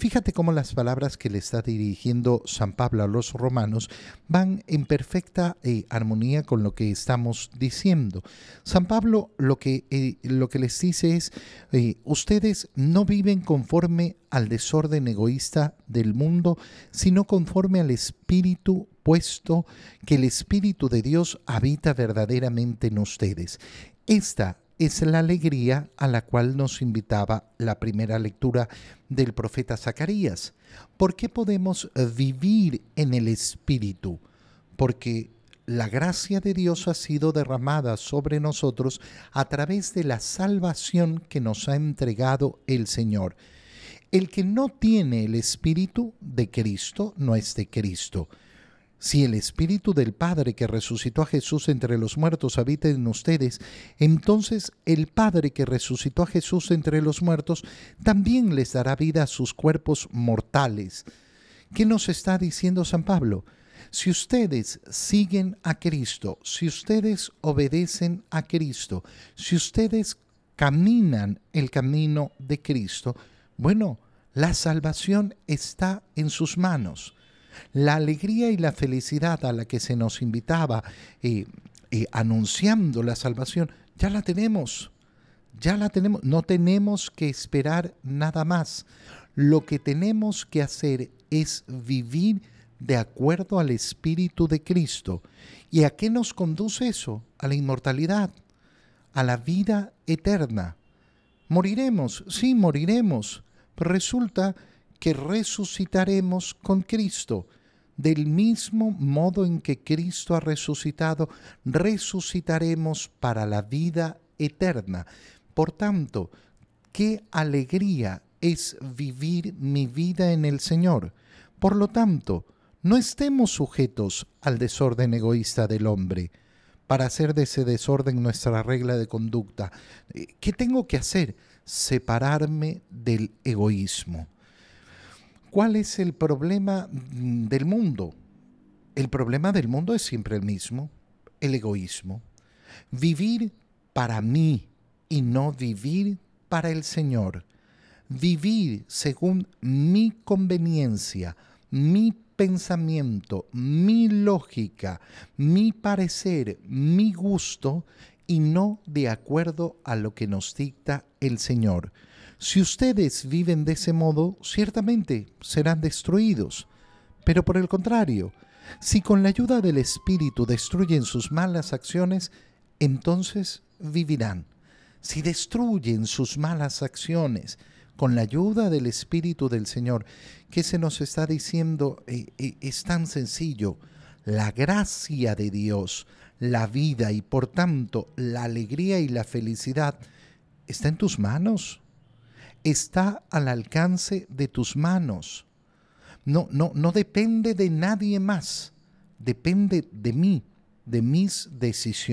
Fíjate cómo las palabras que le está dirigiendo San Pablo a los romanos van en perfecta eh, armonía con lo que estamos diciendo. San Pablo lo que, eh, lo que les dice es, eh, ustedes no viven conforme al desorden egoísta del mundo, sino conforme al espíritu puesto que el Espíritu de Dios habita verdaderamente en ustedes. Esta es la alegría a la cual nos invitaba la primera lectura del profeta Zacarías. ¿Por qué podemos vivir en el Espíritu? Porque la gracia de Dios ha sido derramada sobre nosotros a través de la salvación que nos ha entregado el Señor. El que no tiene el Espíritu de Cristo no es de Cristo. Si el Espíritu del Padre que resucitó a Jesús entre los muertos habita en ustedes, entonces el Padre que resucitó a Jesús entre los muertos también les dará vida a sus cuerpos mortales. ¿Qué nos está diciendo San Pablo? Si ustedes siguen a Cristo, si ustedes obedecen a Cristo, si ustedes caminan el camino de Cristo, bueno, la salvación está en sus manos. La alegría y la felicidad a la que se nos invitaba eh, eh, anunciando la salvación, ya la tenemos. Ya la tenemos. No tenemos que esperar nada más. Lo que tenemos que hacer es vivir de acuerdo al Espíritu de Cristo. ¿Y a qué nos conduce eso? A la inmortalidad, a la vida eterna. Moriremos, sí, moriremos. Pero resulta que resucitaremos con Cristo. Del mismo modo en que Cristo ha resucitado, resucitaremos para la vida eterna. Por tanto, qué alegría es vivir mi vida en el Señor. Por lo tanto, no estemos sujetos al desorden egoísta del hombre para hacer de ese desorden nuestra regla de conducta. ¿Qué tengo que hacer? Separarme del egoísmo. ¿Cuál es el problema mm, del mundo? El problema del mundo es siempre el mismo, el egoísmo. Vivir para mí y no vivir para el Señor. Vivir según mi conveniencia, mi pensamiento, mi lógica, mi parecer, mi gusto y no de acuerdo a lo que nos dicta el Señor. Si ustedes viven de ese modo, ciertamente serán destruidos. Pero por el contrario, si con la ayuda del Espíritu destruyen sus malas acciones, entonces vivirán. Si destruyen sus malas acciones con la ayuda del Espíritu del Señor, ¿qué se nos está diciendo? Eh, eh, es tan sencillo. La gracia de Dios, la vida y por tanto la alegría y la felicidad está en tus manos está al alcance de tus manos. No, no, no depende de nadie más, depende de mí, de mis decisiones.